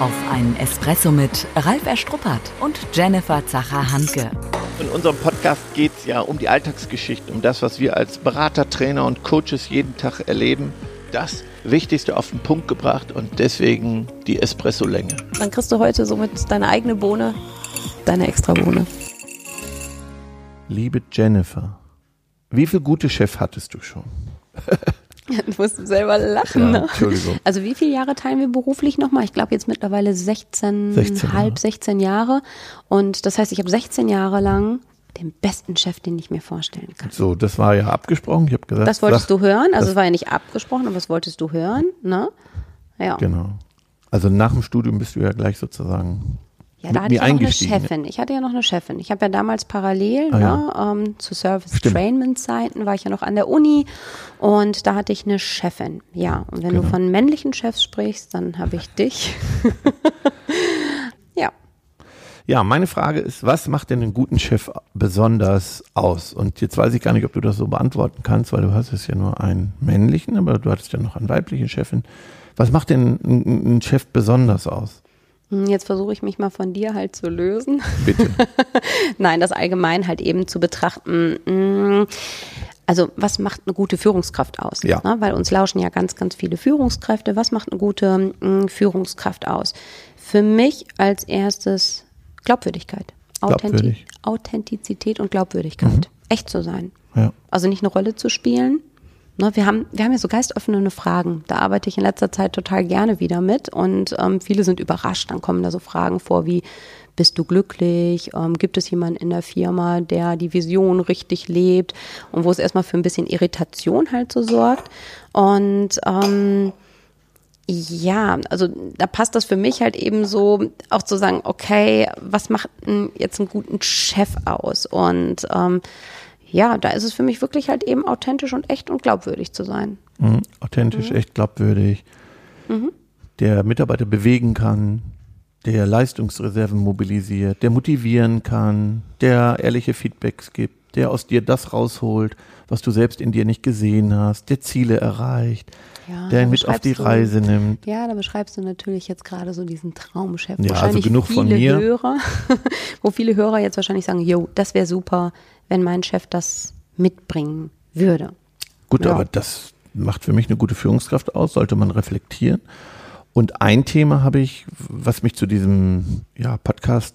Auf einen Espresso mit Ralf Erstruppert und Jennifer Zacher-Hanke. In unserem Podcast geht es ja um die Alltagsgeschichten, um das, was wir als Berater, Trainer und Coaches jeden Tag erleben. Das Wichtigste auf den Punkt gebracht und deswegen die Espresso-Länge. Dann kriegst du heute somit deine eigene Bohne, deine extra Bohne. Liebe Jennifer, wie viel gute Chef hattest du schon? Du musst selber lachen. Ja, ne? Entschuldigung. Also wie viele Jahre teilen wir beruflich nochmal? Ich glaube jetzt mittlerweile 16, 16 Jahre. halb 16 Jahre. Und das heißt, ich habe 16 Jahre lang den besten Chef, den ich mir vorstellen kann. So, das war ja abgesprochen. Ich habe gesagt, Das wolltest sag- du hören. Also es war ja nicht abgesprochen, aber das wolltest du hören. Ne? Ja. Genau. Also nach dem Studium bist du ja gleich sozusagen Ja, da hatte ich ja noch eine eingestiegen. Chefin. Ich hatte ja noch eine Chefin. Ich habe ja damals parallel Ah, ja. ne, ähm, zu Service Stimmt. Trainment Zeiten war ich ja noch an der Uni und da hatte ich eine Chefin. Ja, und wenn Genau. du von männlichen Chefs sprichst, dann habe ich dich. ja. Ja, meine Frage ist, was macht denn einen guten Chef besonders aus? Und jetzt weiß ich gar nicht, ob du das so beantworten kannst, weil du hast es ja nur einen männlichen, aber du hattest ja noch einen weiblichen Chefin. Was macht denn ein, ein Chef besonders aus? Hm, Jetzt versuche ich mich mal von dir halt zu lösen. Bitte. Nein, das allgemein halt eben zu betrachten. mm, Also was macht eine gute Führungskraft aus? Ja. Ne? Weil uns lauschen ja ganz, ganz viele Führungskräfte. Was macht eine gute mm, Führungskraft aus? Für mich als erstes Glaubwürdigkeit. Glaubwürdig. Mhm. Authentizität und Glaubwürdigkeit. Echt zu sein. Ja. Also nicht eine Rolle zu spielen. Ne, wir, haben, wir haben ja so geistöffnende Fragen. Da arbeite ich in letzter Zeit total gerne wieder mit und ähm, viele sind überrascht. Dann kommen da so Fragen vor wie, bist du glücklich? Ähm, gibt es jemanden in der Firma, der die Vision richtig lebt? Und wo es erstmal für ein bisschen Irritation halt so sorgt. Und ähm, ja, also da passt das für mich halt eben so, auch zu sagen, okay, was macht denn jetzt einen guten Chef aus? Und ähm, ja, da ist es für mich wirklich halt eben authentisch und echt und glaubwürdig zu sein. Mhm. Authentisch, echt glaubwürdig. Der Mitarbeiter bewegen kann, der Leistungsreserven mobilisiert, der motivieren kann, der ehrliche Feedbacks gibt, der aus dir das rausholt, was du selbst in dir nicht gesehen hast, der Ziele erreicht, Ja, der mit auf die du- Reise nimmt. Ja, da beschreibst du natürlich jetzt gerade so diesen Traumchef. Ja, also wahrscheinlich genug viele von mir. Hörer, wo viele Hörer jetzt wahrscheinlich sagen, jo, das wäre super, wenn mein Chef das mitbringen würde. Gut, Ja. aber das macht für mich eine gute Führungskraft aus, sollte man reflektieren. Und ein Thema habe ich, was mich zu diesem ja, Podcast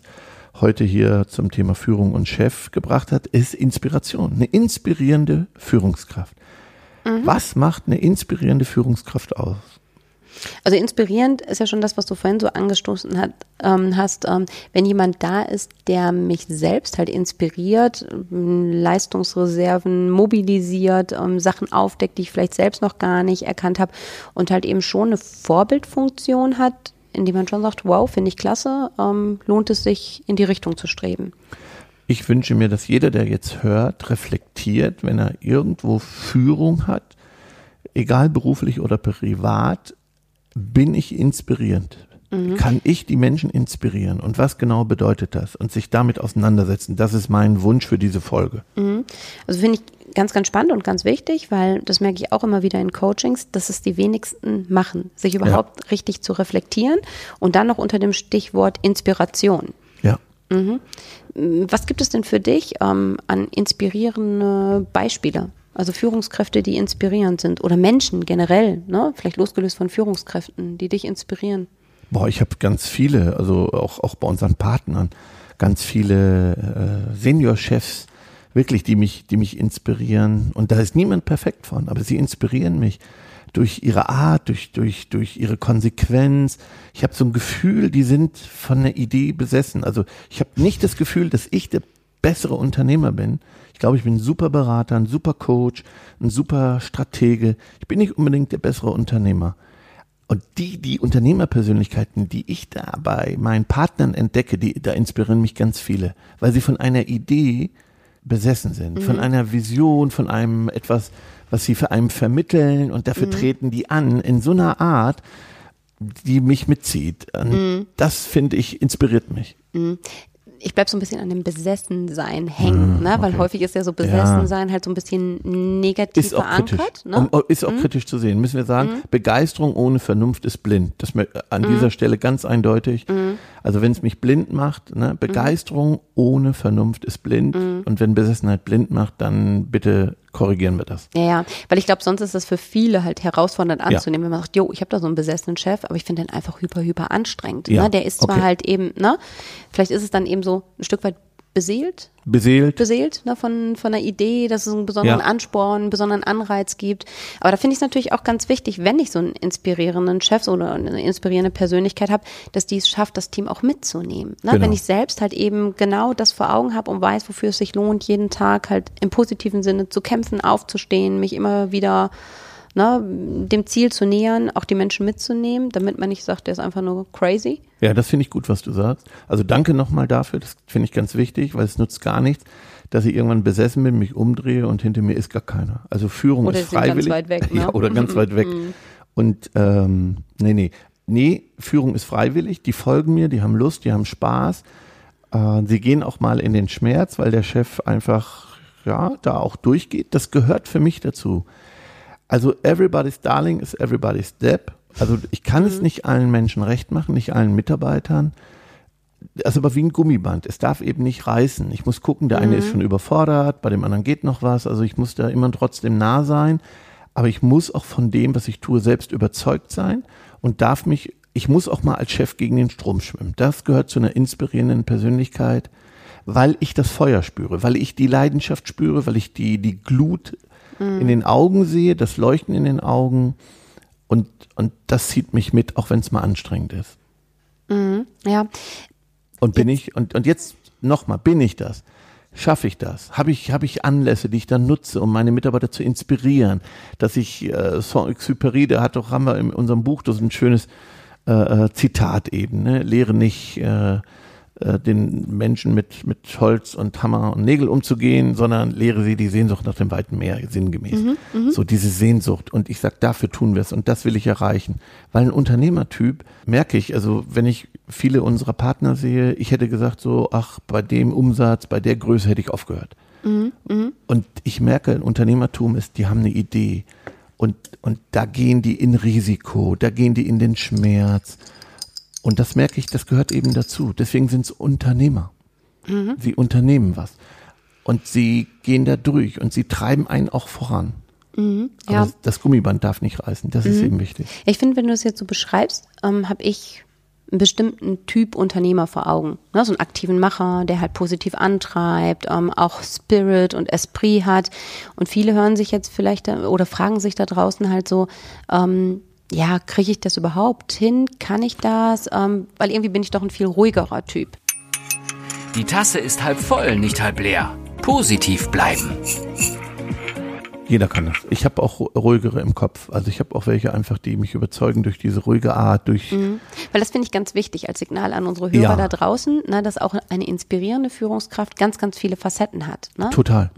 heute hier zum Thema Führung und Chef gebracht hat, ist Inspiration. Eine inspirierende Führungskraft. Was macht eine inspirierende Führungskraft aus? Also inspirierend ist ja schon das, was du vorhin so angestoßen hat, ähm, hast. Ähm, wenn jemand da ist, der mich selbst halt inspiriert, ähm, Leistungsreserven mobilisiert, ähm, Sachen aufdeckt, die ich vielleicht selbst noch gar nicht erkannt habe und halt eben schon eine Vorbildfunktion hat, indem man schon sagt, wow, finde ich klasse, ähm, lohnt es sich in die Richtung zu streben. Ich wünsche mir, dass jeder, der jetzt hört, reflektiert, wenn er irgendwo Führung hat, egal beruflich oder privat, bin ich inspirierend? Kann ich die Menschen inspirieren? Und was genau bedeutet das? Und sich damit auseinandersetzen. Das ist mein Wunsch für diese Folge. Also finde ich ganz, ganz spannend und ganz wichtig, weil das merke ich auch immer wieder in Coachings, dass es die wenigsten machen, sich überhaupt richtig zu reflektieren und dann noch unter dem Stichwort Inspiration. Ja. Was gibt es denn für dich ähm, an inspirierende Beispiele? Also Führungskräfte, die inspirierend sind oder Menschen generell, ne? vielleicht losgelöst von Führungskräften, die dich inspirieren. Boah, ich habe ganz viele, also auch, auch bei unseren Partnern, ganz viele äh, Senior-Chefs, wirklich, die mich, die mich inspirieren. Und da ist niemand perfekt von, aber sie inspirieren mich durch ihre Art, durch, durch, durch ihre Konsequenz. Ich habe so ein Gefühl, die sind von einer Idee besessen. Also ich habe nicht das Gefühl, dass ich der bessere Unternehmer bin. Ich glaube, ich bin ein super Berater, ein super Coach, ein super Stratege. Ich bin nicht unbedingt der bessere Unternehmer. Und die, die Unternehmerpersönlichkeiten, die ich da bei meinen Partnern entdecke, die, da inspirieren mich ganz viele, weil sie von einer Idee besessen sind, von einer Vision, von einem etwas, was sie für einen vermitteln und dafür treten die an in so einer Art, die mich mitzieht. Und Das finde ich inspiriert mich. Ich bleib so ein bisschen an dem Besessensein hängen, Mhm, ne? weil okay. häufig ist ja so Besessensein halt so ein bisschen negativ Ist auch kritisch. verankert. Ne? Um, ist auch kritisch zu sehen. Müssen wir sagen, Begeisterung ohne Vernunft ist blind. Das an dieser Stelle ganz eindeutig. Also wenn es mich blind macht, ne, Begeisterung ohne Vernunft ist blind. Und wenn Besessenheit blind macht, dann bitte korrigieren wir das. Ja, ja, weil ich glaube, sonst ist das für viele halt herausfordernd anzunehmen, wenn man sagt, jo, ich habe da so einen besessenen Chef, aber ich finde den einfach hyper, hyper anstrengend. Ja, Ne? Der ist zwar okay. halt eben, ne, vielleicht ist es dann eben so ein Stück weit beseelt, Beseelt. beseelt ne, von, von einer Idee, dass es einen besonderen Ja. Ansporn, einen besonderen Anreiz gibt. Aber da finde ich es natürlich auch ganz wichtig, wenn ich so einen inspirierenden Chef oder eine inspirierende Persönlichkeit habe, dass die es schafft, das Team auch mitzunehmen. Ne? Genau. Wenn ich selbst halt eben genau das vor Augen habe und weiß, wofür es sich lohnt, jeden Tag halt im positiven Sinne zu kämpfen, aufzustehen, mich immer wieder ne, dem Ziel zu nähern, auch die Menschen mitzunehmen, damit man nicht sagt, der ist einfach nur crazy. Ja, das finde ich gut, was du sagst. Also danke nochmal dafür. Das finde ich ganz wichtig, weil es nutzt gar nichts, dass ich irgendwann besessen bin, mich umdrehe und hinter mir ist gar keiner. Also Führung Oder ist sie sind ganz freiwillig. weit weg, ne? Ja, oder ganz weit weg. Und ähm, nee, nee. Nee, Führung ist freiwillig. Die folgen mir, die haben Lust, die haben Spaß. Äh, sie gehen auch mal in den Schmerz, weil der Chef einfach ja da auch durchgeht. Das gehört für mich dazu. Also everybody's darling is everybody's step. Also ich kann es nicht allen Menschen recht machen, nicht allen Mitarbeitern. Das ist aber wie ein Gummiband. Es darf eben nicht reißen. Ich muss gucken, der eine ist schon überfordert, bei dem anderen geht noch was. Also ich muss da immer trotzdem nah sein. Aber ich muss auch von dem, was ich tue, selbst überzeugt sein und darf mich, ich muss auch mal als Chef gegen den Strom schwimmen. Das gehört zu einer inspirierenden Persönlichkeit, weil ich das Feuer spüre, weil ich die Leidenschaft spüre, weil ich die, die Glut in den Augen sehe, das Leuchten in den Augen. Und, und das zieht mich mit, auch wenn es mal anstrengend ist. Ja, Und bin ich, und, und jetzt nochmal, bin ich das? Schaffe ich das? Habe ich, habe ich Anlässe, die ich dann nutze, um meine Mitarbeiter zu inspirieren? Dass ich, äh, Saint-Exupéry, der hat doch, haben wir in unserem Buch, das ist ein schönes äh, äh, Zitat eben, ne? Lehre nicht, äh, äh, den Menschen mit, mit Holz und Hammer und Nägel umzugehen, sondern lehre sie die Sehnsucht nach dem weiten Meer, sinngemäß. so diese Sehnsucht. Und ich sag, dafür tun wir es und das will ich erreichen. Weil ein Unternehmertyp, merke ich, also wenn ich viele unserer Partner sehe, ich hätte gesagt so, ach, bei dem Umsatz, bei der Größe hätte ich aufgehört. Und ich merke, ein Unternehmertum ist, die haben eine Idee. Und, und da gehen die in Risiko, da gehen die in den Schmerz. Und das merke ich, das gehört eben dazu. Deswegen sind es Unternehmer. Sie unternehmen was. Und sie gehen da durch und sie treiben einen auch voran. Aber ja. das, das Gummiband darf nicht reißen. Das ist eben wichtig. Ich finde, wenn du es jetzt so beschreibst, ähm, habe ich einen bestimmten Typ Unternehmer vor Augen. Ne? So einen aktiven Macher, der halt positiv antreibt, ähm, auch Spirit und Esprit hat. Und viele hören sich jetzt vielleicht oder fragen sich da draußen halt so, ähm, ja, kriege ich das überhaupt hin? Kann ich das? Ähm, weil irgendwie bin ich doch ein viel ruhigerer Typ. Die Tasse ist halb voll, nicht halb leer. Positiv bleiben. Jeder kann das. Ich habe auch ruhigere im Kopf. Also ich habe auch welche einfach, die mich überzeugen durch diese ruhige Art, durch Weil das finde ich ganz wichtig als Signal an unsere Hörer Ja. da draußen, ne, dass auch eine inspirierende Führungskraft ganz, ganz viele Facetten hat. Ne? Total.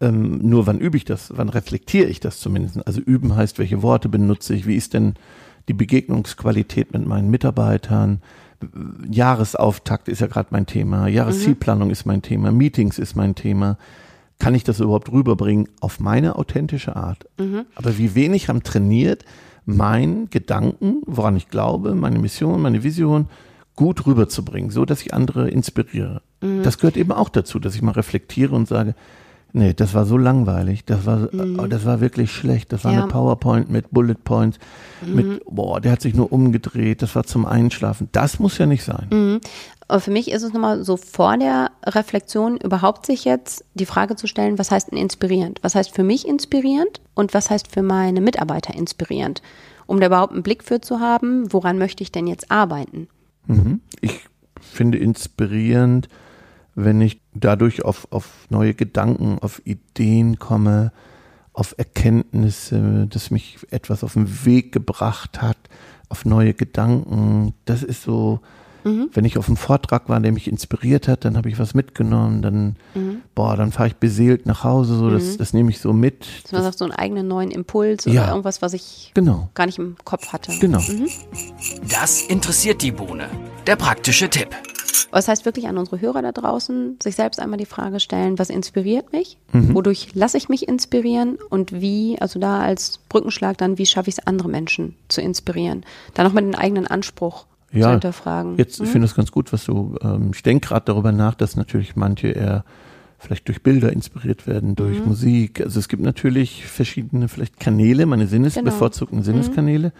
Ähm, nur wann übe ich das? Wann reflektiere ich das zumindest? Also üben heißt, welche Worte benutze ich? Wie ist denn die Begegnungsqualität mit meinen Mitarbeitern? Jahresauftakt ist ja gerade mein Thema. Jahreszielplanung ist mein Thema. Meetings ist mein Thema. Kann ich das überhaupt rüberbringen auf meine authentische Art? Aber wie wenig haben trainiert, meinen Gedanken, woran ich glaube, meine Mission, meine Vision gut rüberzubringen, so dass ich andere inspiriere. Das gehört eben auch dazu, dass ich mal reflektiere und sage, nee, das war so langweilig, das war, oh, das war wirklich schlecht, das war Ja. eine PowerPoint mit Bullet Points, mit, boah, der hat sich nur umgedreht, das war zum Einschlafen. Das muss ja nicht sein. Aber für mich ist es nochmal so vor der Reflexion überhaupt sich jetzt die Frage zu stellen, was heißt denn inspirierend? Was heißt für mich inspirierend und was heißt für meine Mitarbeiter inspirierend? Um da überhaupt einen Blick für zu haben, woran möchte ich denn jetzt arbeiten? Ich finde inspirierend, wenn ich dadurch auf, auf neue Gedanken, auf Ideen komme, auf Erkenntnisse, dass mich etwas auf den Weg gebracht hat, auf neue Gedanken. Das ist so, wenn ich auf einem Vortrag war, der mich inspiriert hat, dann habe ich was mitgenommen, dann, boah, dann fahre ich beseelt nach Hause, so, das, das nehme ich so mit. Dass man sagt, so einen eigenen neuen Impuls oder Ja. irgendwas, was ich Genau, gar nicht im Kopf hatte. genau. Das interessiert die Bohne. Der praktische Tipp. Das heißt wirklich an unsere Hörer da draußen, sich selbst einmal die Frage stellen, was inspiriert mich? Wodurch lasse ich mich inspirieren? Und wie, also da als Brückenschlag dann, wie schaffe ich es, andere Menschen zu inspirieren? Da nochmal den eigenen Anspruch zu Ja, hinterfragen. jetzt, ich finde es ganz gut, was du, ähm, ich denke gerade darüber nach, dass natürlich manche eher vielleicht durch Bilder inspiriert werden, durch Musik. Also es gibt natürlich verschiedene vielleicht Kanäle, meine Sinnes, Genau. bevorzugten Sinneskanäle.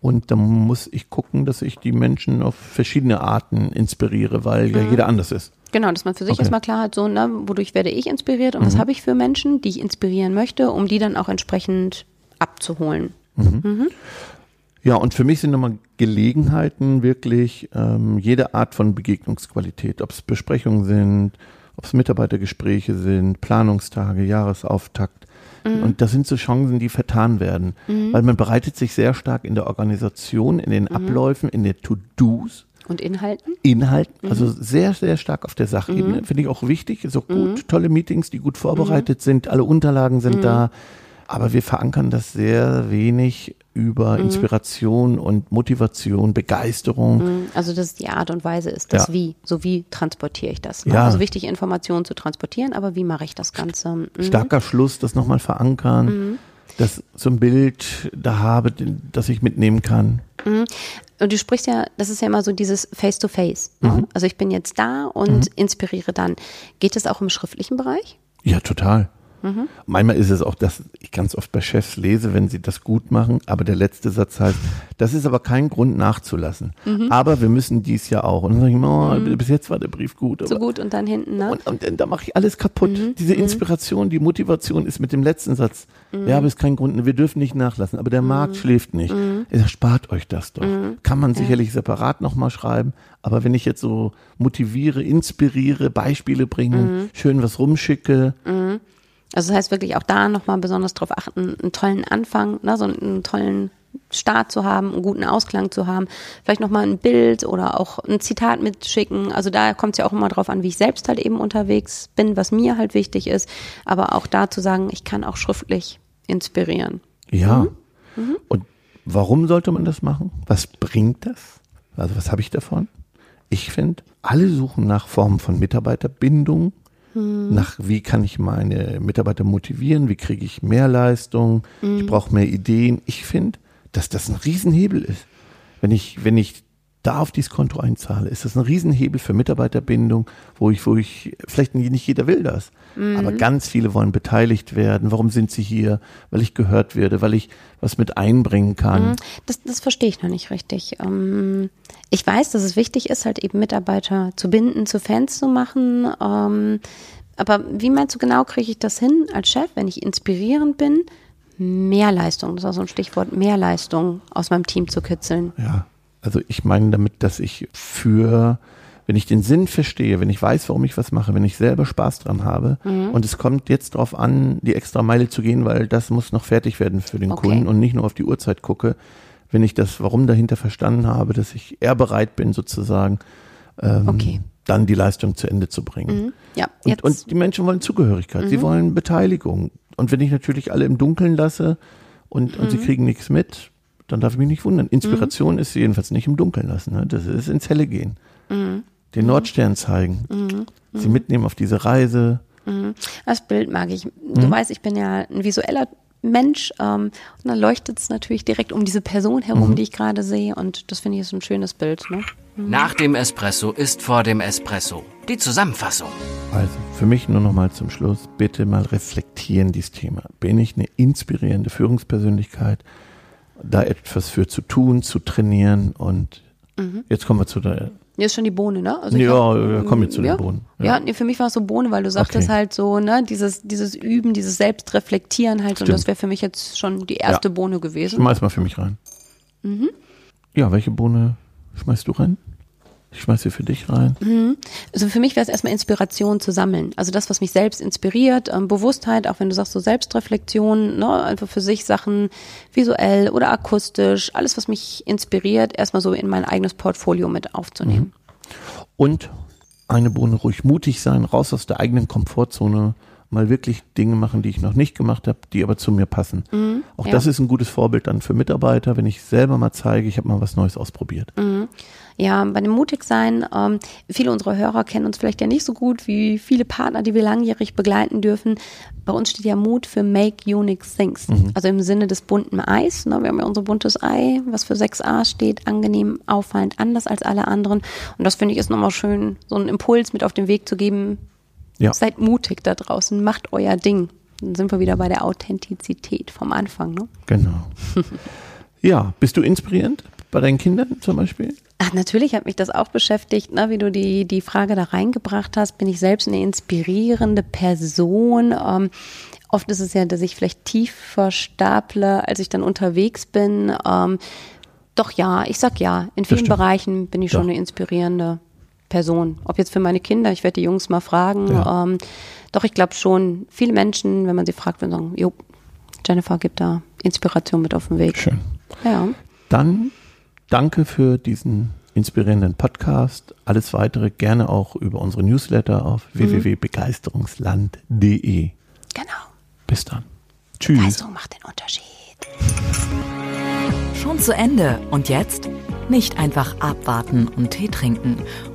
Und da muss ich gucken, dass ich die Menschen auf verschiedene Arten inspiriere, weil ja jeder anders ist. Genau, dass man für sich Okay. erstmal klar hat, so, ne, wodurch werde ich inspiriert und was habe ich für Menschen, die ich inspirieren möchte, um die dann auch entsprechend abzuholen. Ja, und für mich sind nochmal Gelegenheiten wirklich ähm, jede Art von Begegnungsqualität, ob es Besprechungen sind, ob es Mitarbeitergespräche sind, Planungstage, Jahresauftakt. Und das sind so Chancen, die vertan werden, weil man bereitet sich sehr stark in der Organisation, in den Abläufen, in den To-Dos, Und Inhalten? Inhalten, also sehr, sehr stark auf der Sachebene. Finde ich auch wichtig, ist auch gut. Tolle Meetings, die gut vorbereitet sind, alle Unterlagen sind da. Aber wir verankern das sehr wenig über Inspiration und Motivation, Begeisterung. Also, dass es die Art und Weise ist, das Ja. Wie. So wie transportiere ich das? Ne? Ja. Also wichtig, Informationen zu transportieren, aber wie mache ich das Ganze? Mhm. Starker Schluss, das nochmal verankern, dass so ein Bild da habe, das ich mitnehmen kann. Und du sprichst ja, das ist ja immer so dieses Face-to-Face. Mhm. Ne? Also ich bin jetzt da und inspiriere dann. Geht es auch im schriftlichen Bereich? Ja, total. Manchmal ist es auch, dass ich ganz oft bei Chefs lese, wenn sie das gut machen, aber der letzte Satz heißt, das ist aber kein Grund nachzulassen. Aber wir müssen dies ja auch. Und dann sage ich immer, oh, bis jetzt war der Brief gut. So gut und dann hinten, ne? und, und, da mache ich alles kaputt. Diese Inspiration, die Motivation ist mit dem letzten Satz. Ja, aber ist kein Grund, wir dürfen nicht nachlassen. Aber der Markt schläft nicht. Er spart euch das doch. Kann man sicherlich separat nochmal schreiben. Aber wenn ich jetzt so motiviere, inspiriere, Beispiele bringe, schön was rumschicke, Also das heißt wirklich auch da nochmal besonders darauf achten, einen tollen Anfang, ne, so einen tollen Start zu haben, einen guten Ausklang zu haben, vielleicht nochmal ein Bild oder auch ein Zitat mitschicken. Also da kommt es ja auch immer drauf an, wie ich selbst halt eben unterwegs bin, was mir halt wichtig ist. Aber auch da zu sagen, ich kann auch schriftlich inspirieren. Ja. Und warum sollte man das machen? Was bringt das? Also was habe ich davon? Ich finde, alle suchen nach Formen von Mitarbeiterbindung, nach wie kann ich meine Mitarbeiter motivieren, wie kriege ich mehr Leistung, ich brauche mehr Ideen. Ich finde, dass das ein Riesenhebel ist. Wenn ich, wenn ich da auf dieses Konto einzahle, ist das ein Riesenhebel für Mitarbeiterbindung, wo ich, wo ich, vielleicht nicht jeder will das, aber ganz viele wollen beteiligt werden. Warum sind sie hier? Weil ich gehört werde, weil ich was mit einbringen kann. Das, das verstehe ich noch nicht richtig. Ähm, ich weiß, dass es wichtig ist, halt eben Mitarbeiter zu binden, zu Fans zu machen. Ähm, aber wie meinst du genau, kriege ich das hin als Chef, wenn ich inspirierend bin, mehr Leistung, das ist auch so ein Stichwort, mehr Leistung aus meinem Team zu kitzeln? Ja, also ich meine damit, dass ich für, wenn ich den Sinn verstehe, wenn ich weiß, warum ich was mache, wenn ich selber Spaß dran habe und es kommt jetzt darauf an, die extra Meile zu gehen, weil das muss noch fertig werden für den Okay. Kunden und nicht nur auf die Uhrzeit gucke, wenn ich das Warum dahinter verstanden habe, dass ich eher bereit bin, sozusagen ähm, Okay. dann die Leistung zu Ende zu bringen. Ja, Und, und die Menschen wollen Zugehörigkeit, sie wollen Beteiligung. Und wenn ich natürlich alle im Dunkeln lasse und, und sie kriegen nichts mit, dann darf ich mich nicht wundern. Inspiration ist jedenfalls nicht im Dunkeln lassen. Ne? Das ist ins Helle gehen. Den Nordstern zeigen. Sie mitnehmen auf diese Reise. das Bild mag ich. Du weißt, ich bin ja ein visueller Mensch ähm, und dann leuchtet es natürlich direkt um diese Person herum, die ich gerade sehe und das finde ich ist ein schönes Bild. Ne? Nach dem Espresso ist vor dem Espresso. Die Zusammenfassung. Also für mich nur noch mal zum Schluss, bitte mal reflektieren dieses Thema. Bin ich eine inspirierende Führungspersönlichkeit? Da etwas für zu tun, zu trainieren und jetzt kommen wir zu der Hier ist schon die Bohne, ne? Also Ja, glaub, ja, komm jetzt zu den ja. Bohnen. Ja, Ja. nee, für mich war es so Bohne, weil du sagtest Okay. halt so, ne, dieses, dieses Üben, dieses Selbstreflektieren halt, und Stimmt. das wäre für mich jetzt schon die erste Ja. Bohne gewesen. Schmeiß mal für mich rein. Ja, welche Bohne schmeißt du rein? Ich schmeiß sie für dich rein. Also für mich wäre es erstmal Inspiration zu sammeln. Also das, was mich selbst inspiriert, ähm, Bewusstheit, auch wenn du sagst so Selbstreflexion, ne, einfach für sich Sachen visuell oder akustisch, alles, was mich inspiriert, erstmal so in mein eigenes Portfolio mit aufzunehmen. Und eine Bohne ruhig mutig sein, raus aus der eigenen Komfortzone, mal wirklich Dinge machen, die ich noch nicht gemacht habe, die aber zu mir passen. Mhm, Auch ja. das ist ein gutes Vorbild dann für Mitarbeiter, wenn ich selber mal zeige, ich habe mal was Neues ausprobiert. Mhm. Ja, bei dem Mutigsein, ähm, viele unserer Hörer kennen uns vielleicht ja nicht so gut wie viele Partner, die wir langjährig begleiten dürfen. Bei uns steht ja Mut für Make Unique Things. Also im Sinne des bunten Eis. Ne? Wir haben ja unser buntes Ei, was für 6a steht, angenehm, auffallend, anders als alle anderen. Und das finde ich ist nochmal schön, so einen Impuls mit auf den Weg zu geben. Ja. Seid mutig da draußen, macht euer Ding. Dann sind wir wieder bei der Authentizität vom Anfang. Ne? Genau. ja, bist du inspirierend bei deinen Kindern zum Beispiel? Ach, natürlich hat mich das auch beschäftigt, ne, wie du die, die Frage da reingebracht hast. Bin ich selbst eine inspirierende Person? Ähm, oft ist es ja, dass ich vielleicht tiefer staple, als ich dann unterwegs bin. Ähm, doch ja, ich sag ja. In vielen. Bereichen bin ich schon eine inspirierende Person. Ob jetzt für meine Kinder, ich werde die Jungs mal fragen. Ja. Ähm, doch ich glaube schon, viele Menschen, wenn man sie fragt, würden sagen, jo, Jennifer gibt da Inspiration mit auf den Weg. Schön. Ja. Dann danke für diesen inspirierenden Podcast. Alles weitere gerne auch über unsere Newsletter auf www.begeisterungsland.de. Genau. Bis dann. Tschüss. Begeisterung macht den Unterschied. Schon zu Ende. Und jetzt? Nicht einfach abwarten und Tee trinken.